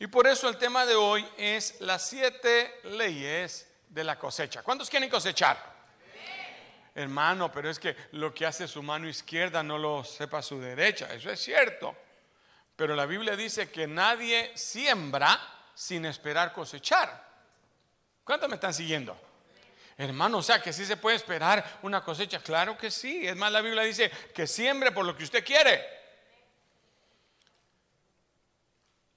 Y por eso el tema de hoy es las siete leyes de la cosecha. ¿Cuántos quieren cosechar? Hermano, pero es que lo que hace su mano izquierda no lo sepa su derecha. Eso es cierto. Pero la Biblia dice que nadie siembra sin esperar cosechar. ¿Cuántos me están siguiendo? Hermano, o sea que sí se puede esperar una cosecha. Claro que sí. Es más, la Biblia dice que siembre por lo que usted quiere.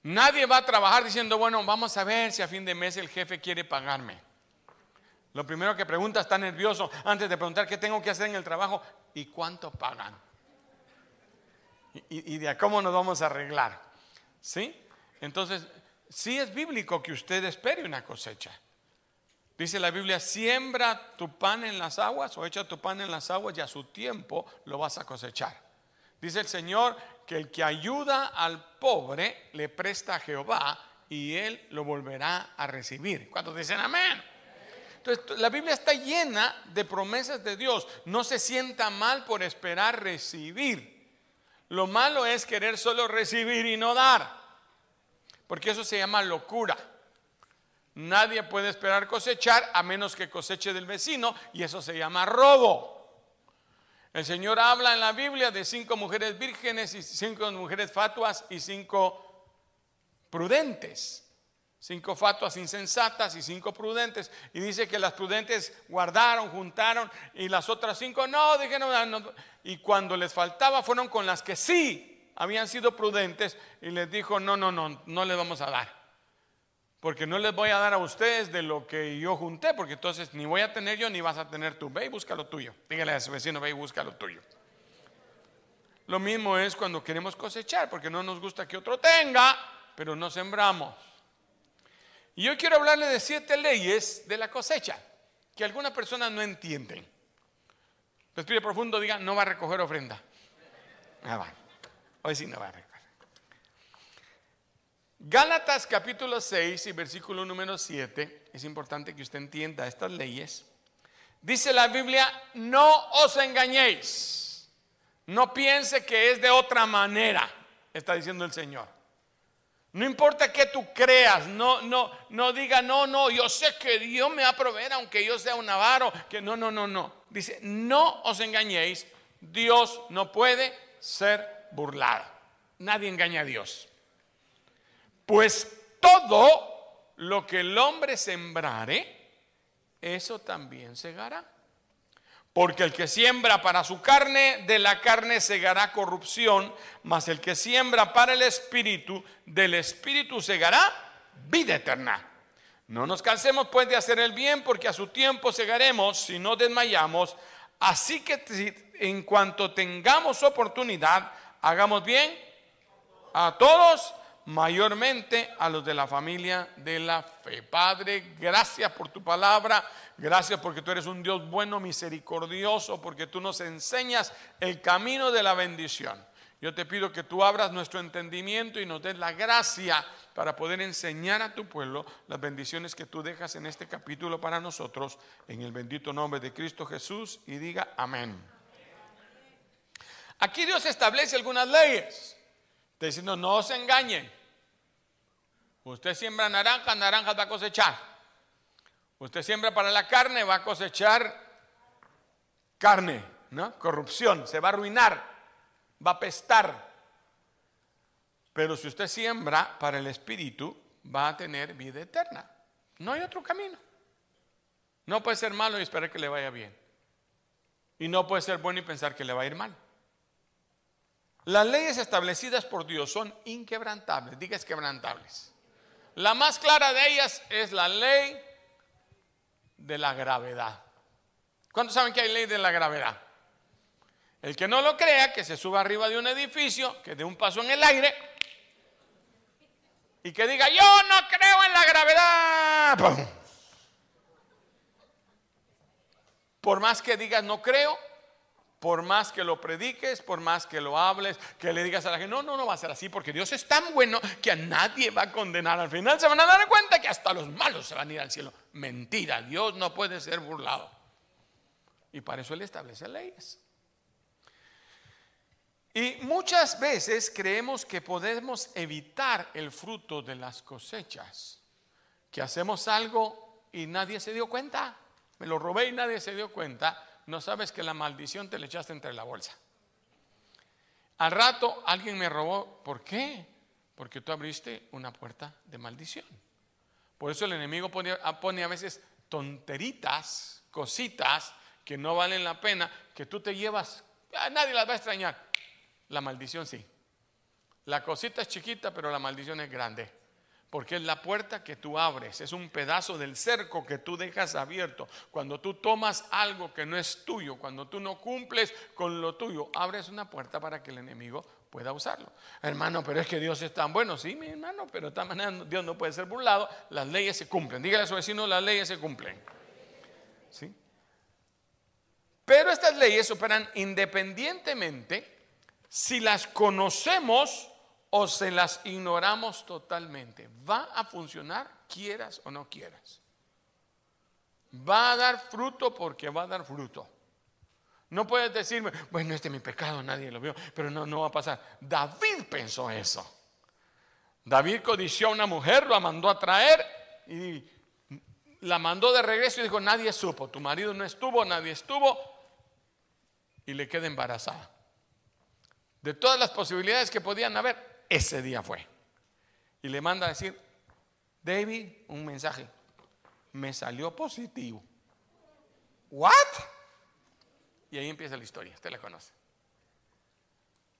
Nadie va a trabajar diciendo, bueno, vamos a ver si a fin de mes el jefe quiere pagarme. Lo primero que pregunta está nervioso antes de preguntar qué tengo que hacer en el trabajo y cuánto pagan. Y, y de cómo nos vamos a arreglar. ¿Sí? Entonces, sí es bíblico que usted espere una cosecha. Dice la Biblia, siembra tu pan en las aguas o echa tu pan en las aguas y a su tiempo lo vas a cosechar. Dice el Señor que el que ayuda al pobre le presta a Jehová y él lo volverá a recibir. ¿Cuántos dicen amén? Entonces, la Biblia está llena de promesas de Dios. No se sienta mal por esperar recibir. Lo malo es querer solo recibir y no dar. Porque eso se llama locura. Nadie puede esperar cosechar a menos que coseche del vecino y eso se llama robo. El Señor habla en la Biblia de cinco mujeres vírgenes y cinco mujeres fatuas y cinco prudentes. Cinco fatuas insensatas y cinco prudentes. Y dice que las prudentes guardaron, juntaron y las otras cinco no, dijeron, no. Y cuando les faltaba fueron con las que sí habían sido prudentes y les dijo, no, no, no, no les vamos a dar porque no les voy a dar a ustedes de lo que yo junté, porque entonces ni voy a tener yo ni vas a tener tú. Ve y busca lo tuyo. Dígale a su vecino, ve y busca lo tuyo. Lo mismo es cuando queremos cosechar, porque no nos gusta que otro tenga, pero no sembramos. Y yo quiero hablarle de siete leyes de la cosecha, que algunas personas no entienden. Respire profundo, diga, no va a recoger ofrenda. Ah, va. Hoy sí no va a recoger. Gálatas capítulo 6 y versículo número 7, es importante que usted entienda estas leyes. Dice la Biblia, no os engañéis, no piense que es de otra manera, está diciendo el Señor. No importa que tú creas, no, no, no diga, no, no, yo sé que Dios me va a proveer aunque yo sea un avaro, que no, no, no, no. Dice, no os engañéis, Dios no puede ser burlado. Nadie engaña a Dios. Pues todo lo que el hombre sembrare, eso también segará. Porque el que siembra para su carne, de la carne segará corrupción, mas el que siembra para el espíritu, del espíritu segará vida eterna. No nos cansemos pues de hacer el bien, porque a su tiempo segaremos si no desmayamos. Así que en cuanto tengamos oportunidad, hagamos bien a todos mayormente a los de la familia de la fe. Padre, gracias por tu palabra, gracias porque tú eres un Dios bueno, misericordioso, porque tú nos enseñas el camino de la bendición. Yo te pido que tú abras nuestro entendimiento y nos des la gracia para poder enseñar a tu pueblo las bendiciones que tú dejas en este capítulo para nosotros, en el bendito nombre de Cristo Jesús, y diga amén. Aquí Dios establece algunas leyes. Diciendo, no se engañen. Usted siembra naranjas, naranjas va a cosechar. Usted siembra para la carne, va a cosechar carne, ¿no? Corrupción, se va a arruinar, va a pestar. Pero si usted siembra para el espíritu, va a tener vida eterna. No hay otro camino. No puede ser malo y esperar que le vaya bien. Y no puede ser bueno y pensar que le va a ir mal. Las leyes establecidas por Dios son inquebrantables, diga quebrantables. La más clara de ellas es la ley de la gravedad. ¿Cuántos saben que hay ley de la gravedad? El que no lo crea, que se suba arriba de un edificio, que dé un paso en el aire y que diga, yo no creo en la gravedad. Por más que digas no creo, por más que lo prediques, por más que lo hables, que le digas a la gente, no, no, no va a ser así, porque Dios es tan bueno que a nadie va a condenar. Al final se van a dar cuenta que hasta los malos se van a ir al cielo. Mentira, Dios no puede ser burlado. Y para eso Él establece leyes. Y muchas veces creemos que podemos evitar el fruto de las cosechas, que hacemos algo y nadie se dio cuenta, me lo robé y nadie se dio cuenta, no sabes que la maldición te le echaste entre la bolsa. Al rato alguien me robó, ¿por qué? Porque tú abriste una puerta de maldición. Por eso el enemigo pone, a veces tonteritas, cositas que no valen la pena, que tú te llevas, nadie las va a extrañar. La maldición sí. La cosita es chiquita, pero la maldición es grande. Porque es la puerta que tú abres, es un pedazo del cerco que tú dejas abierto. Cuando tú tomas algo que no es tuyo, cuando tú no cumples con lo tuyo, abres una puerta para que el enemigo pueda usarlo. Hermano, pero es que Dios es tan bueno. Sí, mi hermano, pero de manera Dios no puede ser burlado. Las leyes se cumplen. Dígale a su vecino, las leyes se cumplen. ¿Sí? Pero estas leyes operan independientemente si las conocemos o se las ignoramos totalmente. Va a funcionar quieras o no quieras. Va a dar fruto porque va a dar fruto. No puedes decirme, bueno, este es mi pecado, nadie lo vio, pero no, no va a pasar. David pensó eso. David codició a una mujer, la mandó a traer y la mandó de regreso y dijo, nadie supo, tu marido no estuvo, nadie estuvo, y le queda embarazada. De todas las posibilidades que podían haber, ese día fue. Y le manda a decir, David, un mensaje. Me salió positivo. ¿What? Y ahí empieza la historia, usted la conoce.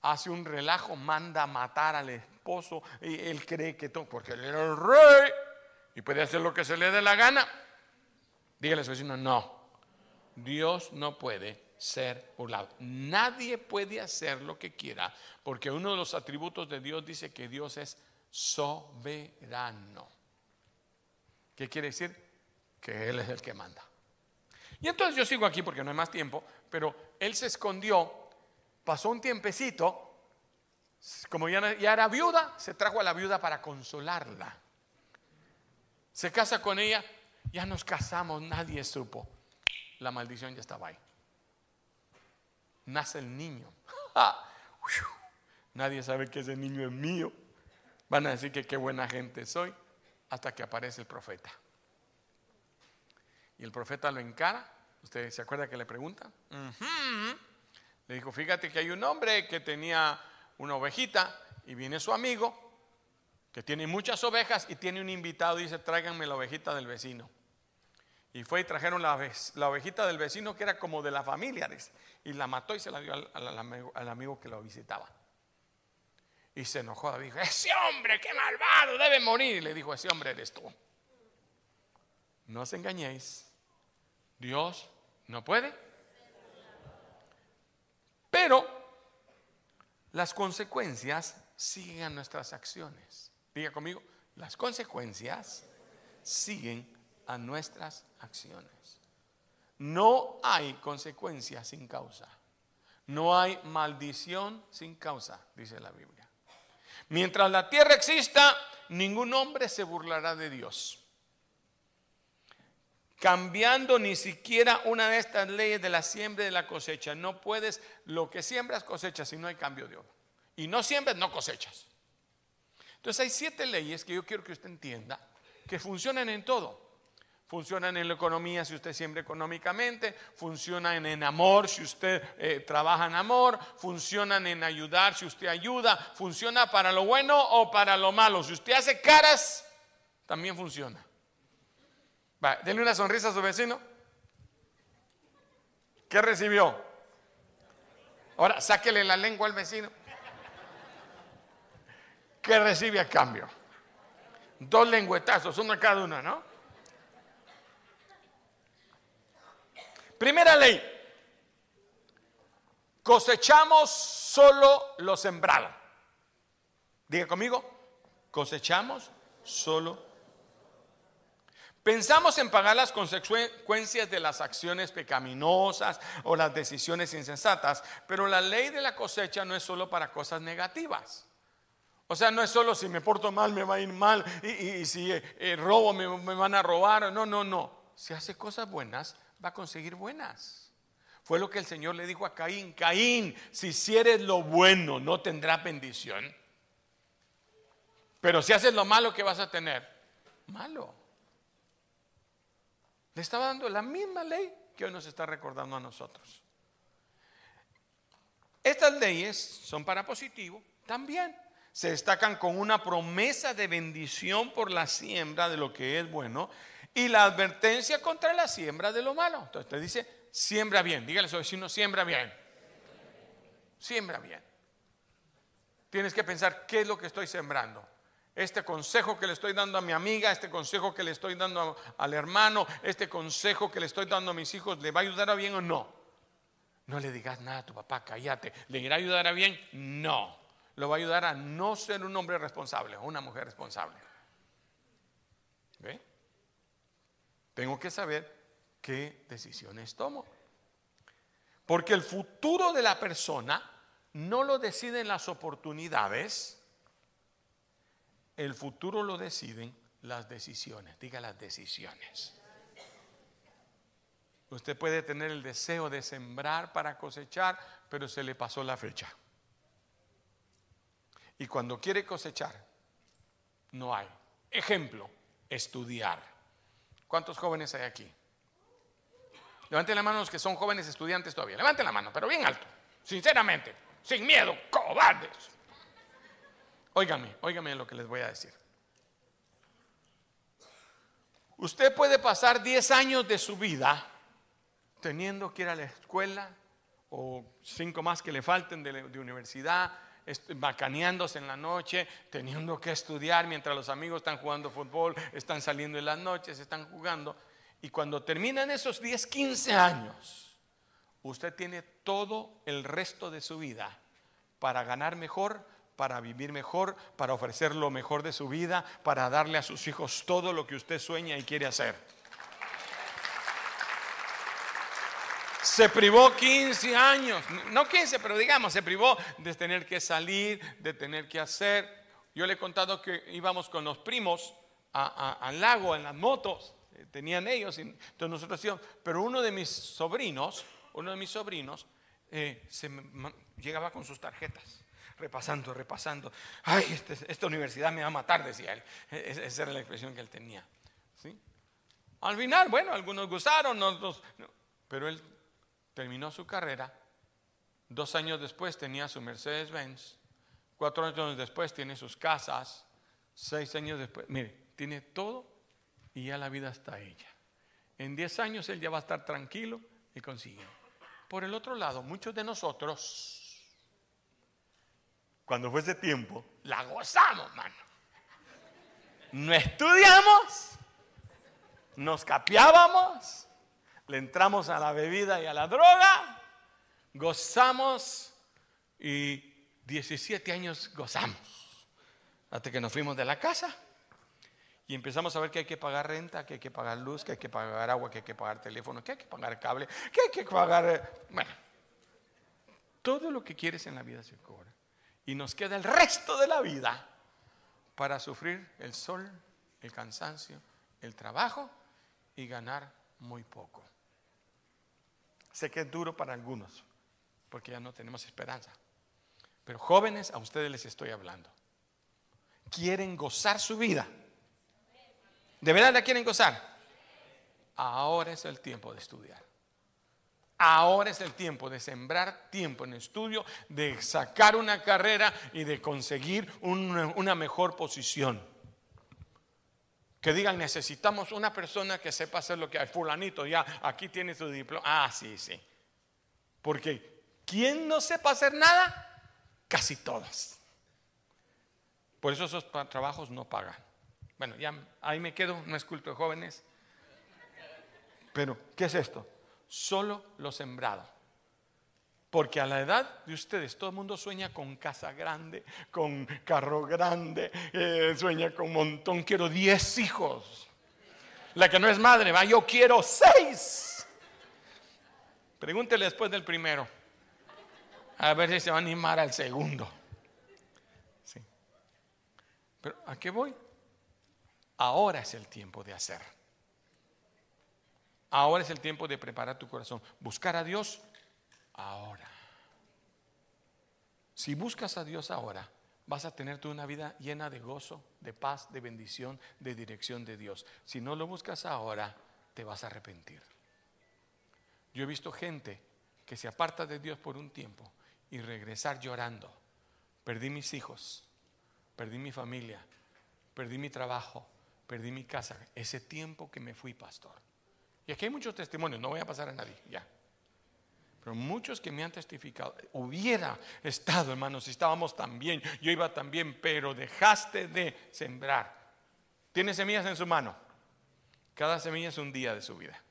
Hace un relajo, manda a matar al esposo. Y él cree que todo, porque él era el rey y puede hacer lo que se le dé la gana. Dígale a su vecino, no. Dios no puede ser burlado. Nadie puede hacer lo que quiera, porque uno de los atributos de Dios dice que Dios es soberano. ¿Qué quiere decir? Que Él es el que manda. Y entonces yo sigo aquí porque no hay más tiempo, pero Él se escondió, pasó un tiempecito, como ya, era viuda, se trajo a la viuda para consolarla. Se casa con ella, ya nos casamos, nadie supo. La maldición ya estaba ahí nace el niño. Nadie sabe que ese niño es mío. Van a decir que qué buena gente soy hasta que aparece el profeta. Y el profeta lo encara. ¿Usted se acuerda que le pregunta? Le dijo, fíjate que hay un hombre que tenía una ovejita y viene su amigo que tiene muchas ovejas y tiene un invitado y dice, tráiganme la ovejita del vecino. Y fue y trajeron la, ovejita del vecino que era como de la familia. Y la mató y se la dio al, amigo, que lo visitaba. Y se enojó. Dijo, ese hombre, qué malvado, debe morir. Y le dijo, ese hombre eres tú. No os engañéis. Dios no puede. Pero las consecuencias siguen a nuestras acciones. Diga conmigo, las consecuencias siguen a nuestras acciones. No hay consecuencia sin causa. No hay maldición sin causa, dice la Biblia. Mientras la tierra exista, ningún hombre se burlará de Dios. Cambiando ni siquiera una de estas leyes de la siembra y de la cosecha. No puedes, lo que siembras cosechas si no hay cambio de oro. Y no siembras, no cosechas. Entonces hay siete leyes que yo quiero que usted entienda que funcionan en todo. Funcionan en la economía si usted siembra económicamente, funcionan en amor si usted eh, trabaja en amor, funcionan en ayudar si usted ayuda, funciona para lo bueno o para lo malo. Si usted hace caras, también funciona. Va, denle una sonrisa a su vecino. ¿Qué recibió? Ahora sáquele la lengua al vecino. ¿Qué recibe a cambio? Dos lengüetazos, uno a cada uno, ¿no? Primera ley. Cosechamos solo lo sembrado. Diga conmigo, cosechamos solo. Pensamos en pagar las consecuencias de las acciones pecaminosas o las decisiones insensatas, pero la ley de la cosecha no es solo para cosas negativas. O sea, no es solo si me porto mal me va a ir mal y, si eh, robo me van a robar. No, no, no. Si hace cosas buenas, va a conseguir buenas. Fue lo que el Señor le dijo a Caín. Caín, si hicieres lo bueno, no tendrás bendición. Pero si haces lo malo, ¿qué vas a tener? Malo. Le estaba dando la misma ley que hoy nos está recordando a nosotros. Estas leyes son para positivo también. Se destacan con una promesa de bendición por la siembra de lo que es bueno y la advertencia contra la siembra de lo malo. Entonces te dice, siembra bien. Dígale a su vecino, siembra bien. Siembra bien. Tienes que pensar, ¿qué es lo que estoy sembrando? Este consejo que le estoy dando a mi amiga, este consejo que le estoy dando al hermano, este consejo que le estoy dando a mis hijos, ¿le va a ayudar a bien o no? No le digas nada a tu papá, cállate. ¿Le irá a ayudar a bien? No. Lo va a ayudar a no ser un hombre responsable o una mujer responsable. ¿Ve? Tengo que saber qué decisiones tomo. Porque el futuro de la persona no lo deciden las oportunidades, el futuro lo deciden las decisiones. Diga las decisiones. Usted puede tener el deseo de sembrar para cosechar, pero se le pasó la fecha. Y cuando quiere cosechar, no hay. Ejemplo, estudiar. ¿Cuántos jóvenes hay aquí? Levanten la mano los que son jóvenes estudiantes todavía. Levanten la mano, pero bien alto. Sinceramente, sin miedo, cobardes. Óigame, óigame lo que les voy a decir. Usted puede pasar 10 años de su vida teniendo que ir a la escuela o cinco más que le falten de, universidad, bacaneándose en la noche, teniendo que estudiar mientras los amigos están jugando fútbol, están saliendo en las noches, están jugando. Y cuando terminan esos 10, 15 años, usted tiene todo el resto de su vida para ganar mejor, para vivir mejor, para ofrecer lo mejor de su vida, para darle a sus hijos todo lo que usted sueña y quiere hacer. Se privó 15 años, no 15, pero digamos, se privó de tener que salir, de tener que hacer. Yo le he contado que íbamos con los primos al lago en las motos, eh, tenían ellos, entonces nosotros íbamos, pero uno de mis sobrinos, uno de mis sobrinos, eh, se llegaba con sus tarjetas repasando, repasando. Ay, este, esta universidad me va a matar, decía él. E, e, esa era la expresión que él tenía. ¿sí? Al final, bueno, algunos gustaron, otros, pero él terminó su carrera, dos años después tenía su Mercedes-Benz, cuatro años después tiene sus casas, seis años después, mire, tiene todo y ya la vida está ella. En diez años él ya va a estar tranquilo y consigue. Por el otro lado, muchos de nosotros, cuando fue ese tiempo, la gozamos, mano. No estudiamos, nos capeábamos, le entramos a la bebida y a la droga, gozamos y 17 años gozamos. Hasta que nos fuimos de la casa y empezamos a ver que hay que pagar renta, que hay que pagar luz, que hay que pagar agua, que hay que pagar teléfono, que hay que pagar cable, que hay que pagar... Eh, bueno, todo lo que quieres en la vida se cobra. Y nos queda el resto de la vida para sufrir el sol, el cansancio, el trabajo y ganar muy poco. Sé que es duro para algunos, porque ya no tenemos esperanza. Pero jóvenes, a ustedes les estoy hablando. Quieren gozar su vida. ¿De verdad la quieren gozar? Ahora es el tiempo de estudiar. Ahora es el tiempo de sembrar tiempo en estudio, de sacar una carrera y de conseguir una, mejor posición que digan, necesitamos una persona que sepa hacer lo que hay. Fulanito, ya, aquí tiene su diploma. Ah, sí, sí. Porque, ¿quién no sepa hacer nada? Casi todos. Por eso esos trabajos no pagan. Bueno, ya ahí me quedo, no es culto de jóvenes. Pero, ¿qué es esto? Solo lo sembrado. Porque a la edad de ustedes todo el mundo sueña con casa grande, con carro grande, eh, sueña con montón. Quiero 10 hijos. La que no es madre, va, yo quiero 6. Pregúntele después del primero. A ver si se va a animar al segundo. Sí. Pero ¿a qué voy? Ahora es el tiempo de hacer. Ahora es el tiempo de preparar tu corazón. Buscar a Dios ahora. Si buscas a Dios ahora, vas a tener tú una vida llena de gozo, de paz, de bendición, de dirección de Dios. Si no lo buscas ahora, te vas a arrepentir. Yo he visto gente que se aparta de Dios por un tiempo y regresar llorando. Perdí mis hijos, perdí mi familia, perdí mi trabajo, perdí mi casa. Ese tiempo que me fui pastor. Y aquí hay muchos testimonios, no voy a pasar a nadie, ya. Pero muchos que me han testificado, hubiera estado, hermanos, si estábamos tan bien, yo iba tan bien, pero dejaste de sembrar. Tiene semillas en su mano. Cada semilla es un día de su vida.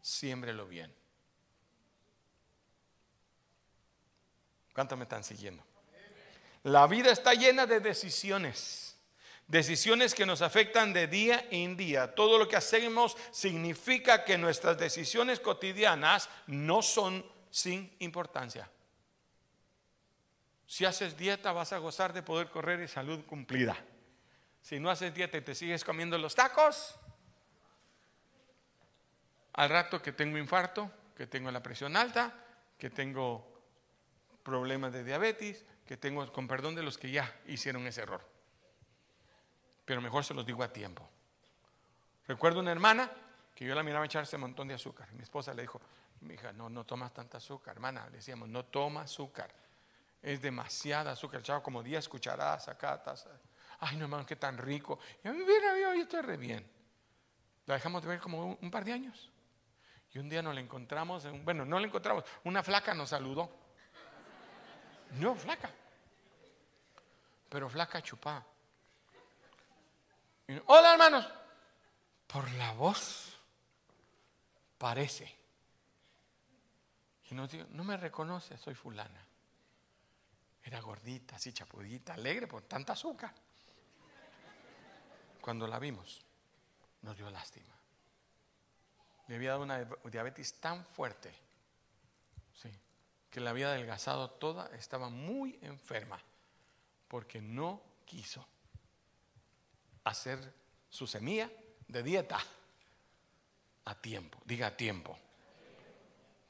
Siémbrelo bien. ¿Cuántos me están siguiendo? La vida está llena de decisiones. Decisiones que nos afectan de día en día. Todo lo que hacemos significa que nuestras decisiones cotidianas no son sin importancia. Si haces dieta vas a gozar de poder correr y salud cumplida. Si no haces dieta y te sigues comiendo los tacos, al rato que tengo infarto, que tengo la presión alta, que tengo problemas de diabetes, que tengo, con perdón de los que ya hicieron ese error. Pero mejor se los digo a tiempo. Recuerdo una hermana que yo la miraba echarse un montón de azúcar. Mi esposa le dijo, mi hija, no, no tomas tanta azúcar, hermana. Le decíamos, no toma azúcar. Es demasiada azúcar. Echaba como 10 cucharadas acá. Ay, no, hermano, qué tan rico. Y a mí, mira, yo estoy re bien. La dejamos de ver como un, par de años. Y un día nos la encontramos, bueno, no la encontramos, una flaca nos saludó. No, flaca. Pero flaca chupada. Hola, hermanos. Por la voz parece. Y nos dijo, no me reconoce, soy fulana. Era gordita, así chapudita, alegre por tanta azúcar. Cuando la vimos, nos dio lástima. Le había dado una diabetes tan fuerte, sí, que la había adelgazado toda, estaba muy enferma, porque no quiso hacer su semilla de dieta a tiempo, diga a tiempo.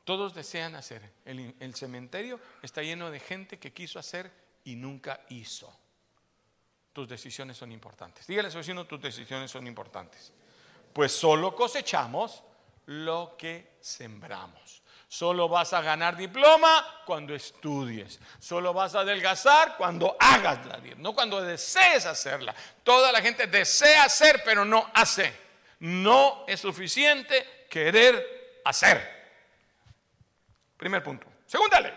Todos desean hacer. El, cementerio está lleno de gente que quiso hacer y nunca hizo. Tus decisiones son importantes. Dígale a su tus decisiones son importantes. Pues solo cosechamos lo que sembramos. Solo vas a ganar diploma cuando estudies. Solo vas a adelgazar cuando hagas la dieta, no cuando desees hacerla. Toda la gente desea hacer, pero no hace. No es suficiente querer hacer. Primer punto. Segunda ley.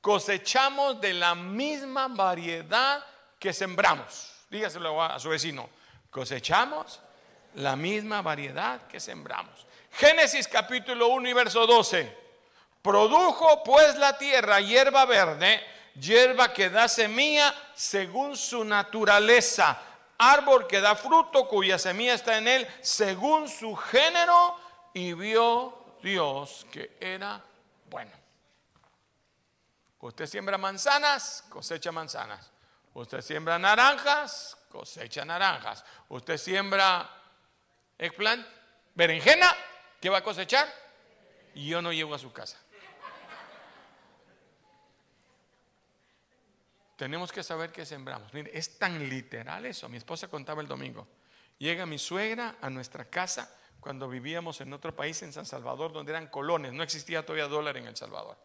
Cosechamos de la misma variedad que sembramos. Dígaselo a su vecino. Cosechamos la misma variedad que sembramos. Génesis capítulo 1 y verso 12. Produjo pues la tierra hierba verde, hierba que da semilla según su naturaleza, árbol que da fruto cuya semilla está en él según su género, y vio Dios que era bueno. Usted siembra manzanas, cosecha manzanas. Usted siembra naranjas, cosecha naranjas. Usted siembra eggplant, berenjena, ¿qué va a cosechar? Y yo no llego a su casa. Tenemos que saber qué sembramos. Mire, es tan literal eso. Mi esposa contaba el domingo. Llega mi suegra a nuestra casa cuando vivíamos en otro país, en San Salvador, donde eran colones, no existía todavía dólar en El Salvador.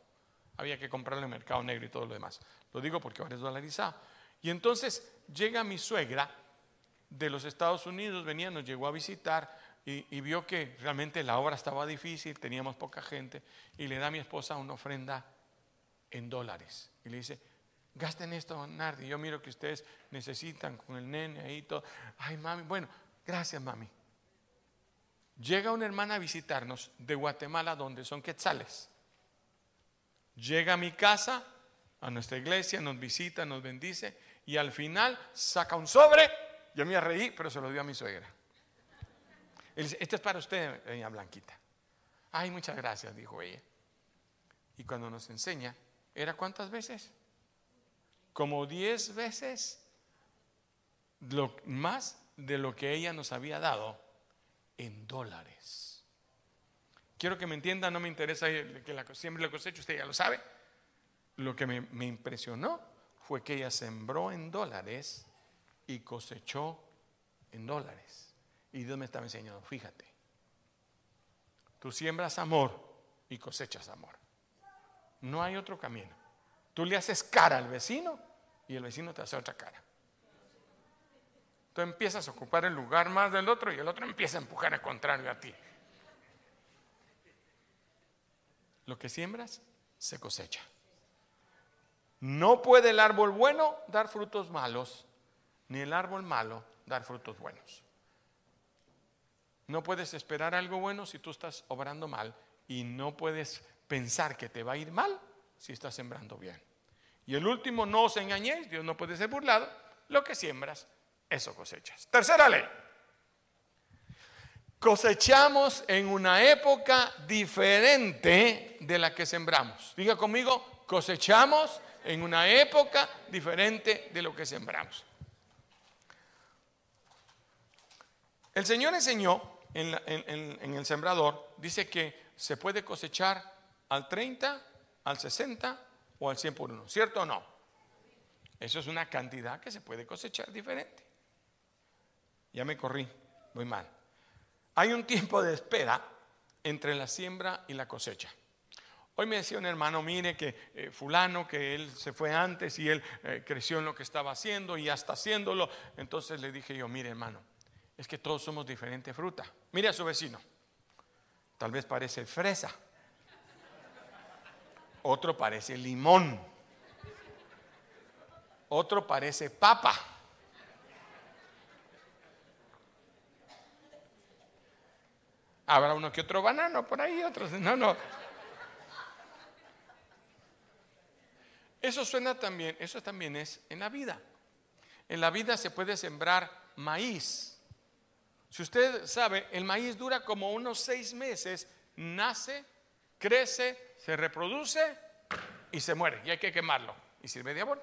Había que comprarlo en el mercado negro y todo lo demás. Lo digo porque ahora es dolarizado. Y entonces llega mi suegra de los Estados Unidos, venía, nos llegó a visitar y, vio que realmente la obra estaba difícil, teníamos poca gente, y le da a mi esposa una ofrenda en dólares. Y le dice, gasten esto, Nardi, yo miro que ustedes necesitan con el nene ahí todo. Ay, mami, bueno, gracias, mami. Llega una hermana a visitarnos de Guatemala, donde son quetzales. Llega a mi casa, a nuestra iglesia, nos visita, nos bendice y al final saca un sobre. Yo me reí, pero se lo dio a mi suegra. Él dice, este es para usted, doña Blanquita. Ay, muchas gracias, dijo ella. Y cuando nos enseña, ¿era cuántas veces? Como diez veces lo, más de lo que ella nos había dado en dólares. quiero que me entienda, no me interesa que la, siempre la cosecha, usted ya lo sabe. Lo que me, me impresionó fue que ella sembró en dólares y cosechó en dólares. Y Dios me estaba enseñando, fíjate, tú siembras amor y cosechas amor. No hay otro camino. Tú le haces cara al vecino y el vecino te hace otra cara. Tú empiezas a ocupar el lugar más del otro y el otro empieza a empujar al contrario a ti. Lo que siembras se cosecha. No puede el árbol bueno dar frutos malos, ni el árbol malo dar frutos buenos. No puedes esperar algo bueno si tú estás obrando mal y no puedes pensar que te va a ir mal si estás sembrando bien. Y el último, no os engañéis, Dios no puede ser burlado, lo que siembras, eso cosechas. Tercera ley. Cosechamos en una época diferente de la que sembramos. Diga conmigo, cosechamos en una época diferente de lo que sembramos. El Señor enseñó en, en, el sembrador, dice que se puede cosechar al 30, al 60 o al 100 por uno, ¿cierto o no? Eso es una cantidad que se puede cosechar diferente. Ya me corrí, muy mal. Hay un tiempo de espera entre la siembra y la cosecha. Hoy me decía un hermano, mire que eh, fulano, que él se fue antes y él eh, creció en lo que estaba haciendo y ya está haciéndolo. Entonces le dije yo, mire hermano, es que todos somos diferente fruta. Mire a su vecino. Tal vez parece fresa. Otro parece limón. Otro parece papa. Habrá uno que otro banano por ahí, otros no, no. Eso suena también, eso también es en la vida. En la vida se puede sembrar maíz. Si usted sabe, el maíz dura como unos seis meses, nace, crece, se reproduce y se muere. Y hay que quemarlo. Y sirve de abono.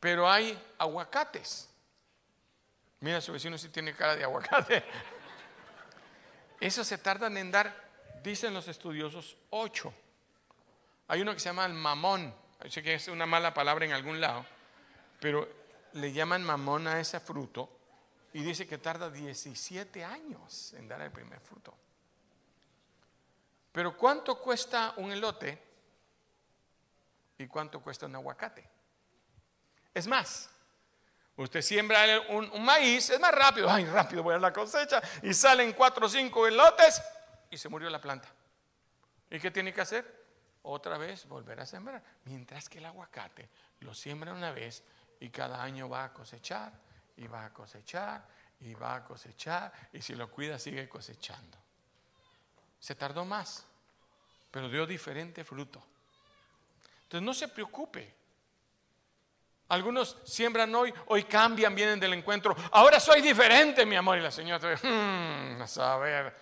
Pero hay aguacates. Mira, su vecino si tiene cara de aguacate. Eso se tardan en dar, dicen los estudiosos, ocho. Hay uno que se llama el mamón. Sé que es una mala palabra en algún lado, pero le llaman mamón a ese fruto y dice que tarda 17 años en dar el primer fruto. Pero ¿cuánto cuesta un elote y cuánto cuesta un aguacate? Es más, usted siembra un, maíz, es más rápido, ay, rápido voy a la cosecha y salen cuatro o cinco elotes y se murió la planta. ¿Y qué tiene que hacer? Otra vez volver a sembrar. Mientras que el aguacate lo siembra una vez y cada año va a cosechar y va a cosechar y va a cosechar y si lo cuida sigue cosechando. Se tardó más, pero dio diferente fruto. Entonces no se preocupe. Algunos siembran hoy, hoy cambian, vienen del encuentro. Ahora soy diferente, mi amor. Y la señora, hmm, a saber,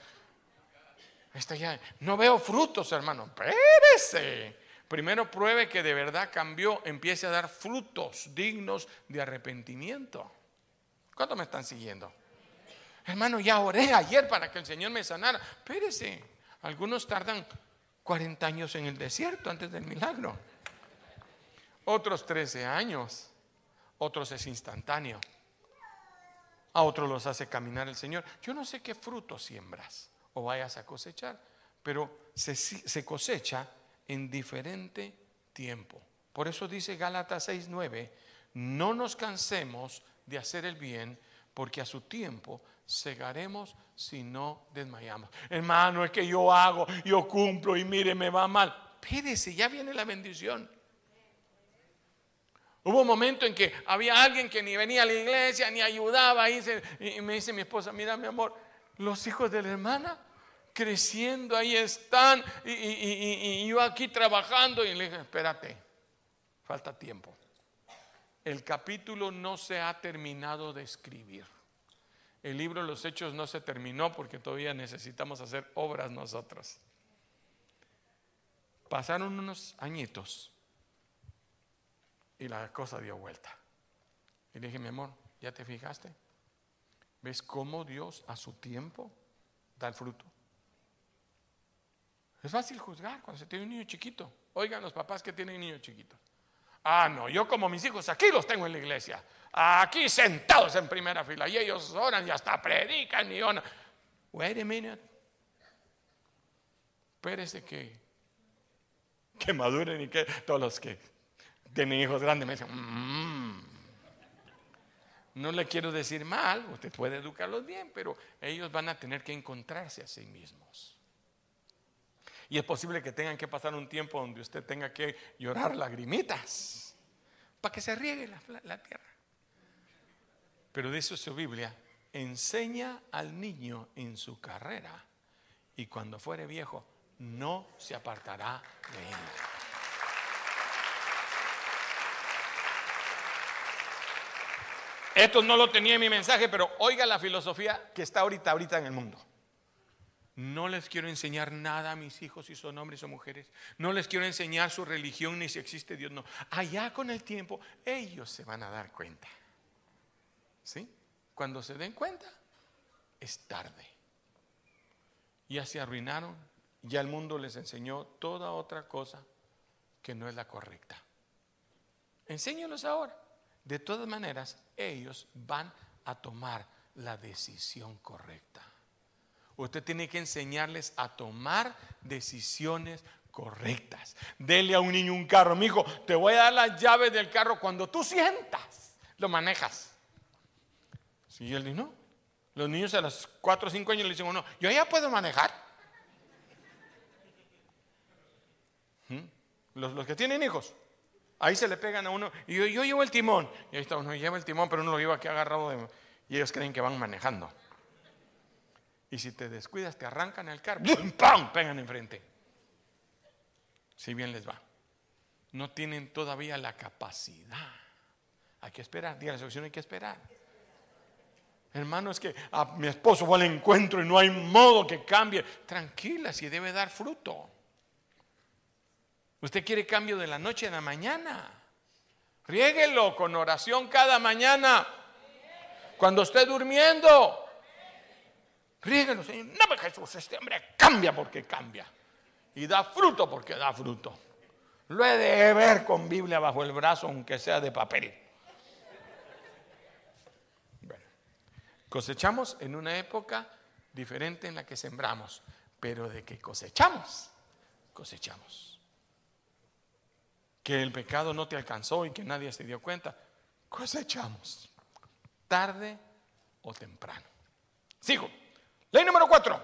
Está ya, no veo frutos, hermano. Espérese. Primero pruebe que de verdad cambió, empiece a dar frutos dignos de arrepentimiento. ¿Cuántos me están siguiendo? Hermano, ya oré ayer para que el Señor me sanara. Espérese. Algunos tardan 40 años en el desierto antes del milagro. Otros 13 años. Otros es instantáneo. A otros los hace caminar el Señor. Yo no sé qué fruto siembras o vayas a cosechar, pero se, se cosecha en diferente tiempo. Por eso dice Gálatas 6:9, no nos cansemos de hacer el bien, porque a su tiempo segaremos si no desmayamos. Hermano, es que yo hago, yo cumplo y mire, me va mal. Pídese, ya viene la bendición. Hubo un momento en que había alguien que ni venía a la iglesia, ni ayudaba, y, me dice mi esposa, mira mi amor, los hijos de la hermana creciendo, ahí están, y, yo aquí trabajando, y le dije, espérate, falta tiempo. El capítulo no se ha terminado de escribir. El libro los hechos no se terminó porque todavía necesitamos hacer obras nosotros. Pasaron unos añitos y la cosa dio vuelta. Y dije, mi amor, ¿ya te fijaste? ¿Ves cómo Dios a su tiempo da el fruto? Es fácil juzgar cuando se tiene un niño chiquito. Oigan los papás que tienen niños chiquitos. Ah, no, yo como mis hijos aquí los tengo en la iglesia. Aquí sentados en primera fila. Y ellos oran y hasta predican y oran. Wait a minute. Espérese que, que maduren y que todos los que tienen hijos grandes me dicen, mmm, no le quiero decir mal, usted puede educarlos bien, pero ellos van a tener que encontrarse a sí mismos. Y es posible que tengan que pasar un tiempo donde usted tenga que llorar lagrimitas para que se riegue la, tierra. Pero dice su Biblia, enseña al niño en su carrera y cuando fuere viejo no se apartará de él. Esto no lo tenía en mi mensaje, pero oiga la filosofía que está ahorita, ahorita en el mundo. No les quiero enseñar nada a mis hijos si son hombres o mujeres. No les quiero enseñar su religión ni si existe Dios. No. Allá con el tiempo ellos se van a dar cuenta. ¿Sí? Cuando se den cuenta, es tarde. Ya se arruinaron. Ya el mundo les enseñó toda otra cosa que no es la correcta. Enséñalos ahora. De todas maneras, ellos van a tomar la decisión correcta. Usted tiene que enseñarles a tomar decisiones correctas. Dele a un niño un carro, mi hijo, te voy a dar las llaves del carro cuando tú sientas, lo manejas. Si él dice, no. Los niños a los 4 o 5 años le dicen, no, yo ya puedo manejar. ¿Mm? Los, los que tienen hijos, Ahí se le pegan a uno. Y yo, llevo el timón. Y ahí está uno, lleva el timón, pero uno lo lleva aquí agarrado. De, y ellos creen que van manejando. Y si te descuidas, te arrancan el carro. ¡Pam! Pegan enfrente. Si bien les va. No tienen todavía la capacidad. Hay que esperar. Diga la solución, hay que esperar. Hermano, es que a mi esposo fue al encuentro y no hay modo que cambie. Tranquila, si debe dar fruto. Usted quiere cambio de la noche a la mañana. Riéguelo con oración cada mañana. Cuando esté durmiendo. Riéguelo, Señor. No, Jesús, este hombre cambia porque cambia. Y da fruto porque da fruto. Lo he de ver con Biblia bajo el brazo, aunque sea de papel. Bueno, cosechamos en una época diferente en la que sembramos, pero de que cosechamos, cosechamos que el pecado no te alcanzó y que nadie se dio cuenta, cosechamos, tarde o temprano. Sigo. Ley número cuatro.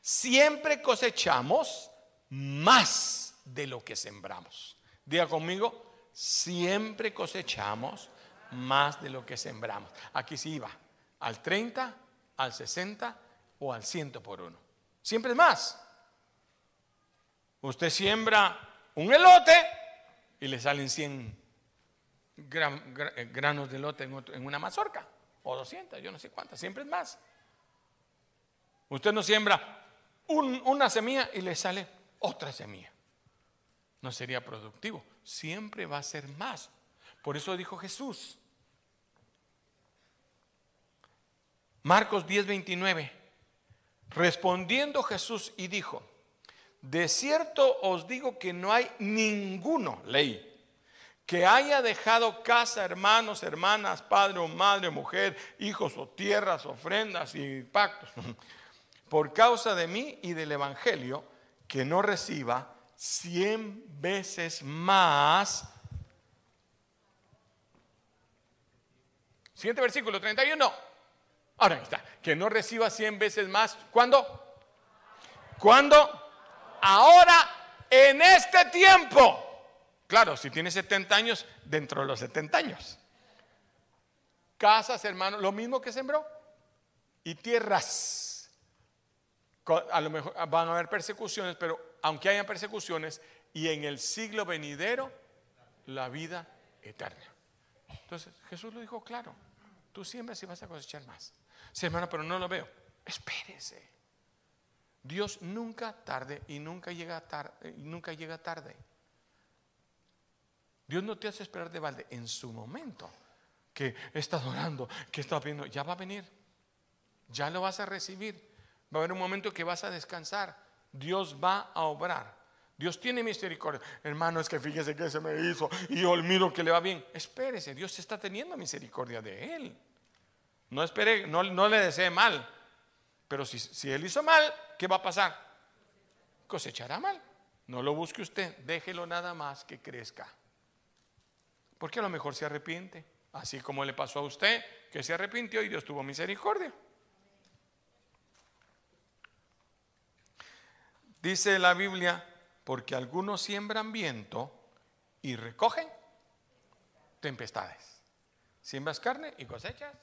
Siempre cosechamos más de lo que sembramos. Diga conmigo, siempre cosechamos más de lo que sembramos. Aquí sí iba, al 30, al 60 o al 100 por uno. Siempre es más. Usted siembra un elote y le salen 100 eh, granos de elote en, una mazorca, o 200, yo no sé cuántas, siempre es más. Usted no siembra una semilla y le sale otra semilla. No sería productivo, siempre va a ser más. Por eso dijo Jesús. Marcos 10, 29. Respondiendo Jesús y dijo, de cierto os digo que no hay ninguno, ley, que haya dejado casa, hermanos, hermanas, padre o madre, mujer, hijos o tierras, ofrendas y pactos, por causa de mí y del Evangelio, que no reciba cien veces más. Siguiente versículo 31. Ahora está. Que no reciba cien veces más. ¿Cuándo? ¿Cuándo? Ahora, en este tiempo. Claro, si tiene 70 años, dentro de los 70 años. Casas, hermanos, lo mismo que sembró. Y tierras. A lo mejor van a haber persecuciones, pero aunque haya persecuciones, y en el siglo venidero, la vida eterna. Entonces, Jesús lo dijo claro. Tú siembras y vas a cosechar más. Sí, hermano, pero no lo veo. Espérese. Dios nunca tarde y nunca llega tarde, y nunca llega tarde. Dios no te hace esperar de balde en su momento que estás orando, que estás viendo, ya va a venir. Ya lo vas a recibir. Va a haber un momento que vas a descansar. Dios va a obrar. Dios tiene misericordia. Hermano, es que fíjese que se me hizo y miro que le va bien. Espérese, Dios está teniendo misericordia de él. No espere, no, no le desee mal. Pero si, si él hizo mal, ¿qué va a pasar? Cosechará mal. No lo busque usted, déjelo nada más que crezca. Porque a lo mejor se arrepiente. Así como le pasó a usted, que se arrepintió y Dios tuvo misericordia. Dice la Biblia, porque algunos siembran viento y recogen tempestades. Siembras carne y cosechas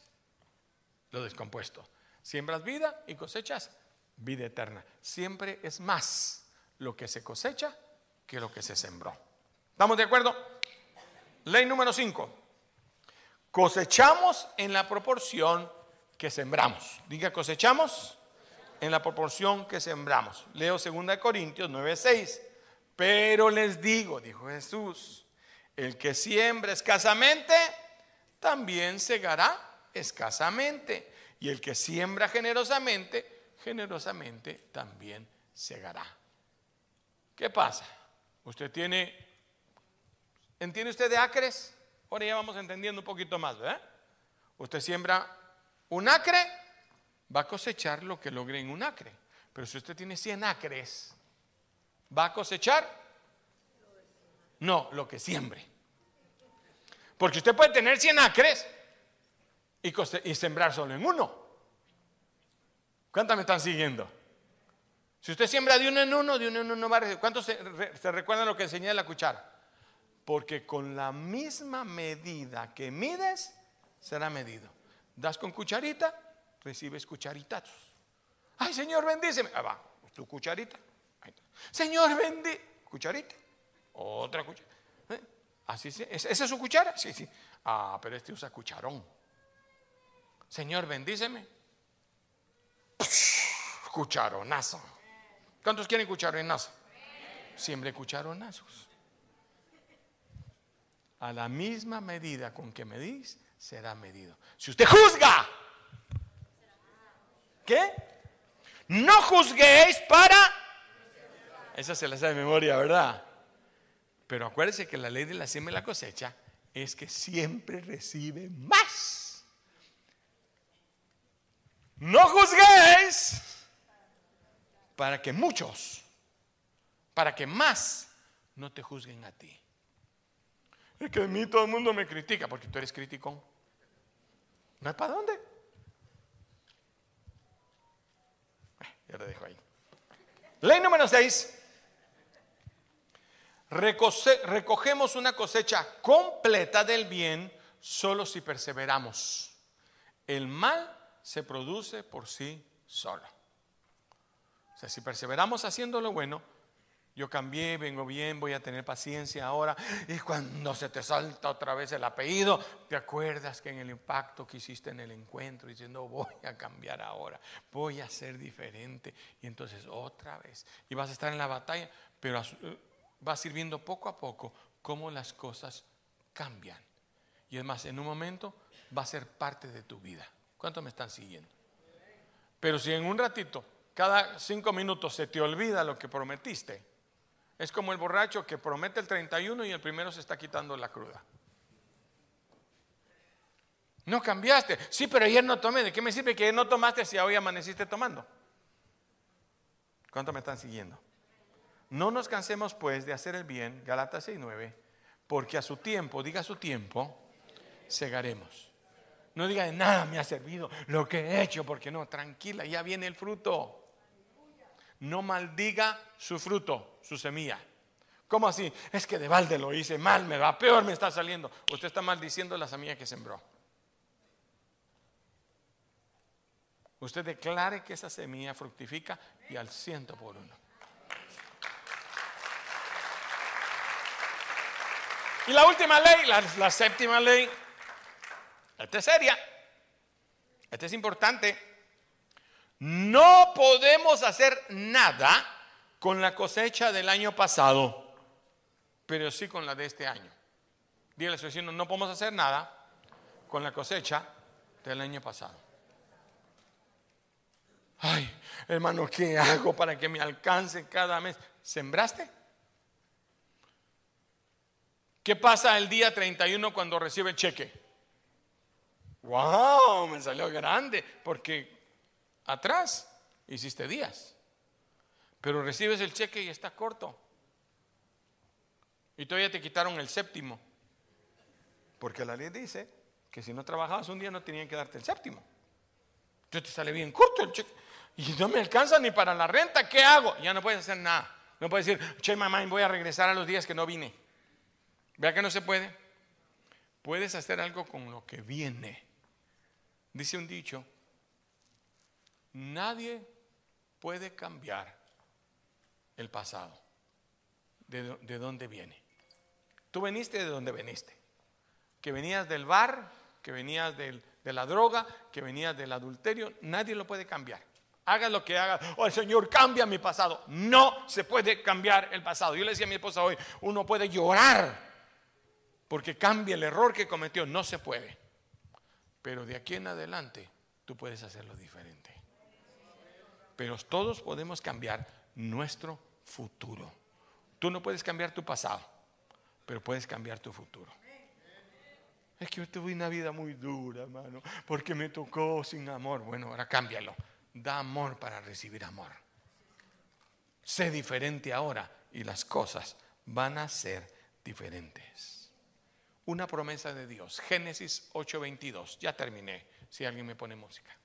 lo descompuesto. Siembras vida y cosechas vida eterna. Siempre es más lo que se cosecha que lo que se sembró. ¿Estamos de acuerdo? Ley número 5. Cosechamos en la proporción que sembramos. Diga, cosechamos en la proporción que sembramos. Leo 2 Corintios 9:6. Pero les digo, dijo Jesús, el que siembra escasamente, también segará escasamente. Y el que siembra generosamente, generosamente también segará. ¿Qué pasa? Usted tiene, ¿entiende usted de acres? Ahora ya vamos entendiendo un poquito más, ¿verdad? Usted siembra un acre, va a cosechar lo que logre en un acre. Pero si usted tiene 100 acres, ¿va a cosechar? No, lo que siembre. Porque usted puede tener 100 acres y, y sembrar solo en uno. ¿Cuántas me están siguiendo? Si usted siembra de uno en uno, de uno en uno va a recibir. ¿Cuántos se, recuerdan lo que enseñé de la cuchara? Porque con la misma medida que mides, será medido. Das con cucharita, recibes cucharitazos. Ay, Señor, bendíceme. Ah, va, tu cucharita. Señor, bendí. Cucharita. Otra cucharita. ¿Eh? Así sí. ¿Esa es su cuchara? Sí, sí. Ah, pero este usa cucharón. Señor, bendíceme. Cucharonazo. ¿Cuántos quieren cucharonazos? Siempre cucharonazos. A la misma medida con que medís, será medido. Si usted juzga, ¿qué? No juzguéis para... Esa se la sabe de memoria, ¿verdad? Pero acuérdese que la ley de la siembra y la cosecha es que siempre recibe más. No juzguéis para que muchos, para que más no te juzguen a ti. Es que a mí todo el mundo me critica porque tú eres crítico. ¿No es para dónde? Eh, ya lo dejo ahí. Ley número 6. recogemos una cosecha completa del bien solo si perseveramos. El mal se produce por sí solo. O sea, si perseveramos haciendo lo bueno, yo cambié, vengo bien, voy a tener paciencia ahora. Y cuando se te salta otra vez el apellido, te acuerdas que en el impacto que hiciste en el encuentro, diciendo voy a cambiar ahora, voy a ser diferente. Y entonces otra vez. Y vas a estar en la batalla, pero vas a ir viendo poco a poco cómo las cosas cambian. Y es más, en un momento va a ser parte de tu vida. ¿Cuántos me están siguiendo? Pero si en un ratito cada cinco minutos se te olvida lo que prometiste. Es como el borracho que promete el 31 y el primero se está quitando la cruda. No cambiaste. Sí, pero ayer no tomé. ¿De qué me sirve que no tomaste si hoy amaneciste tomando? ¿Cuánto me están siguiendo? No nos cansemos pues de hacer el bien, Galatas 6:9, porque a su tiempo, diga su tiempo, segaremos. No diga de nada me ha servido lo que he hecho, porque no, tranquila, ya viene el fruto no maldiga su fruto, su semilla. ¿Cómo así? Es que de balde lo hice mal, me va peor, me está saliendo. Usted está maldiciendo la semilla que sembró. Usted declare que esa semilla fructifica y al ciento por uno. Y la última ley, la, la séptima ley, esta es seria, esta es importante. No podemos hacer nada con la cosecha del año pasado, pero sí con la de este año. Dígale a su vecino, no podemos hacer nada con la cosecha del año pasado. Ay, hermano, ¿qué hago para que me alcance cada mes? ¿Sembraste? ¿Qué pasa el día 31 cuando recibe el cheque? ¡Wow! Me salió grande porque atrás hiciste días. Pero recibes el cheque y está corto. Y todavía te quitaron el séptimo. Porque la ley dice que si no trabajabas un día no tenían que darte el séptimo. Entonces te sale bien corto el cheque. Y no me alcanza ni para la renta, ¿qué hago? Ya no puedes hacer nada. No puedes decir, che mamá, voy a regresar a los días que no vine. Vea que no se puede. Puedes hacer algo con lo que viene. Dice un dicho, nadie puede cambiar el pasado, de, de dónde viene. Tú veniste de dónde veniste. Que venías del bar, que venías de la droga, que venías del adulterio, nadie lo puede cambiar. Haga lo que haga. Oh, el Señor cambia mi pasado. No se puede cambiar el pasado. Yo le decía a mi esposa hoy, uno puede llorar porque cambia el error que cometió. No se puede. Pero de aquí en adelante tú puedes hacerlo diferente. Pero todos podemos cambiar nuestro futuro. Tú no puedes cambiar tu pasado, pero puedes cambiar tu futuro. Es que yo tuve una vida muy dura, hermano, porque me tocó sin amor. Bueno, ahora cámbialo. Da amor para recibir amor. Sé diferente ahora y las cosas van a ser diferentes. Una promesa de Dios. Génesis 8:22. Ya terminé. Si alguien me pone música.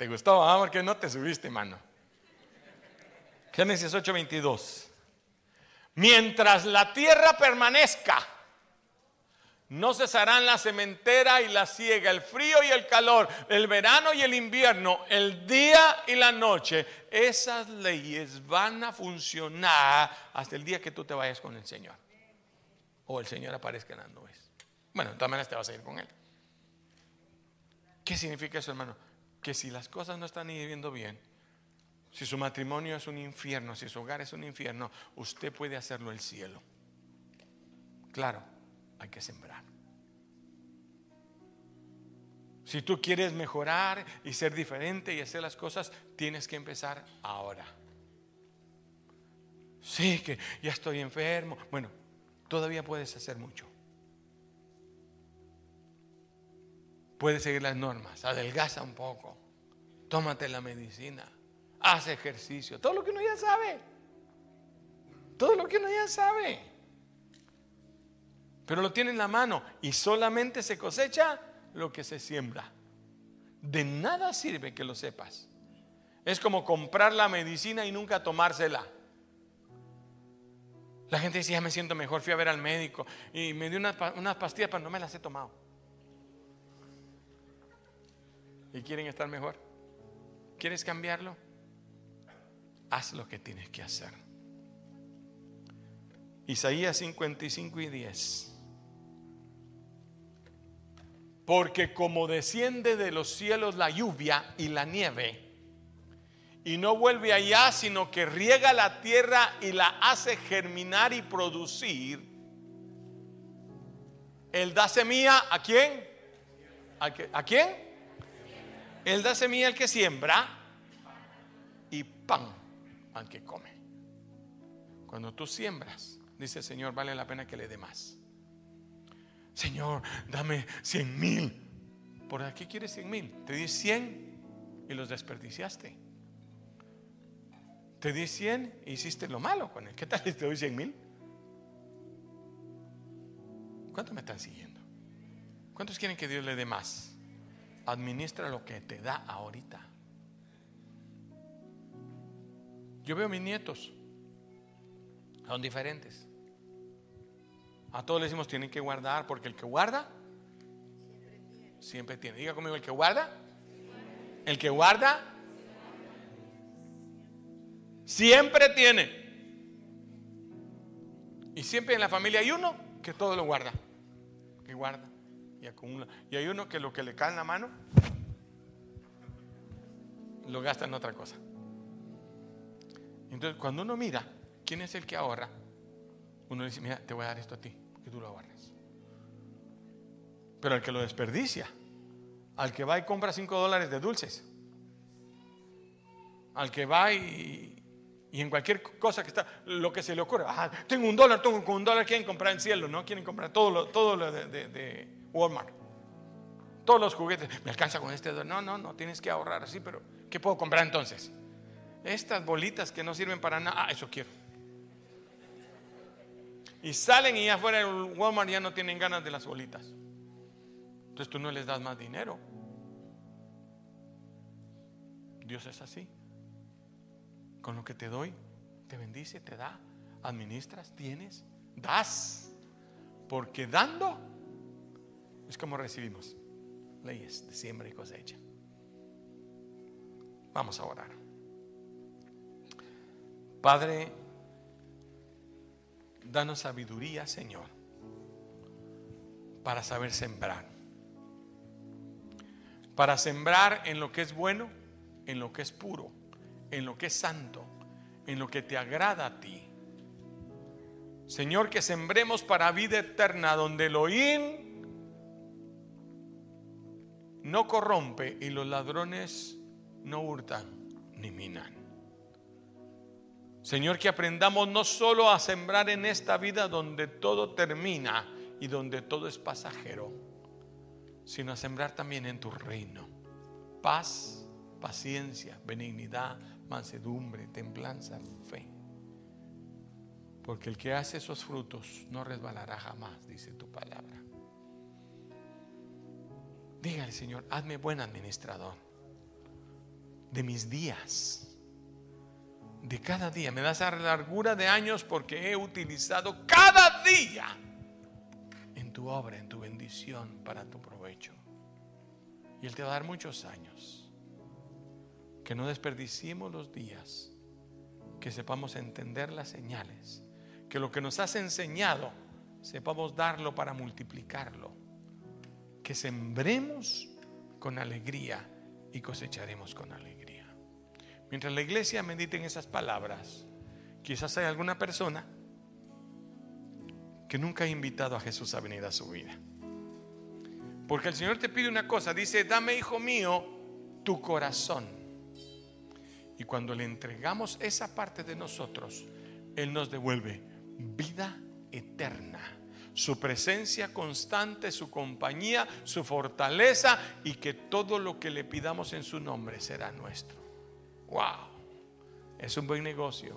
¿Te gustó? Ah, porque no te subiste, hermano. Génesis 8:22. Mientras la tierra permanezca, no cesarán la sementera y la siega, el frío y el calor, el verano y el invierno, el día y la noche. Esas leyes van a funcionar hasta el día que tú te vayas con el Señor. O el Señor aparezca en las nubes. Bueno, de todas maneras te vas a ir con Él. ¿Qué significa eso, hermano? Que si las cosas no están yendo bien, si su matrimonio es un infierno, si su hogar es un infierno, usted puede hacerlo el cielo. Claro, hay que sembrar. Si tú quieres mejorar y ser diferente y hacer las cosas, tienes que empezar ahora. Sí, que ya estoy enfermo. Bueno, todavía puedes hacer mucho. Puedes seguir las normas, adelgaza un poco, tómate la medicina hace ejercicio, todo lo que uno ya sabe. Todo lo que uno ya sabe. Pero lo tiene en la mano y solamente se cosecha lo que se siembra. De nada sirve que lo sepas. Es como comprar la medicina y nunca tomársela. La gente dice, ya me siento mejor, fui a ver al médico y me dio unas pastillas, pero no me las he tomado. ¿Y quieren estar mejor? ¿Quieres cambiarlo? haz lo que tienes que hacer. Isaías 55 y 10. Porque como desciende de los cielos la lluvia y la nieve, y no vuelve allá, sino que riega la tierra y la hace germinar y producir, Él da semilla a quién? ¿A, quién? Él da semilla al que siembra y pan al que come. Cuando tú siembras, dice el Señor, vale la pena que le dé más. Señor, dame cien mil. ¿Por aquí quieres cien mil? Te di cien y los desperdiciaste. Te di cien e hiciste lo malo con él. ¿Qué tal si te doy cien mil? ¿Cuántos me están siguiendo? ¿Cuántos quieren que Dios le dé más? Administra lo que te da ahorita. Yo veo mis nietos, son diferentes. A todos les decimos tienen que guardar, porque el que guarda, siempre tiene. Diga conmigo, el que guarda, el que guarda, siempre tiene. Y siempre en la familia hay uno que todo lo guarda, que guarda y acumula. Y hay uno que lo que le cae en la mano, lo gasta en otra cosa. Entonces, cuando uno mira quién es el que ahorra, uno dice, mira, te voy a dar esto a ti, que tú lo ahorres. Pero el que lo desperdicia, al que va y compra 5 dólares de dulces, al que va y, y en cualquier cosa que está, lo que se le ocurre, ah, tengo un dólar, tengo un dólar, quieren comprar el cielo, ¿no? Quieren comprar todo lo, todo lo de, Walmart. Todos los juguetes, me alcanza con este dólar. No, no, no, tienes que ahorrar así, pero ¿qué puedo comprar entonces? Estas bolitas que no sirven para nada, ah, eso quiero. Y salen y afuera del Walmart ya no tienen ganas de las bolitas. Entonces tú no les das más dinero. Dios es así. Con lo que te doy, te bendice, te da, administras, tienes, das. Porque dando es como recibimos leyes de siembra y cosecha. Vamos a orar. Padre, danos sabiduría, Señor, para saber sembrar. Para sembrar en lo que es bueno, en lo que es puro, en lo que es santo, en lo que te agrada a ti. Señor, que sembremos para vida eterna, donde el oír no corrompe y los ladrones no hurtan ni minan. Señor, que aprendamos no solo a sembrar en esta vida donde todo termina y donde todo es pasajero, sino a sembrar también en tu reino. Paz, paciencia, benignidad, mansedumbre, templanza, fe. Porque el que hace esos frutos no resbalará jamás, dice tu palabra. Dígale, Señor, hazme buen administrador de mis días, de cada día. Me das la largura de años porque he utilizado cada día en tu obra, en tu bendición, para tu provecho. Y Él te va a dar muchos años. Que no desperdiciemos los días, que sepamos entender las señales, que lo que nos has enseñado sepamos darlo para multiplicarlo que sembremos con alegría y cosecharemos con alegría. Mientras la iglesia medite en esas palabras, quizás hay alguna persona que nunca ha invitado a Jesús a venir a su vida. Porque el Señor te pide una cosa, dice, dame, hijo mío, tu corazón. Y cuando le entregamos esa parte de nosotros, Él nos devuelve vida eterna su presencia constante, su compañía, su fortaleza y que todo lo que le pidamos en su nombre será nuestro. Wow, es un buen negocio.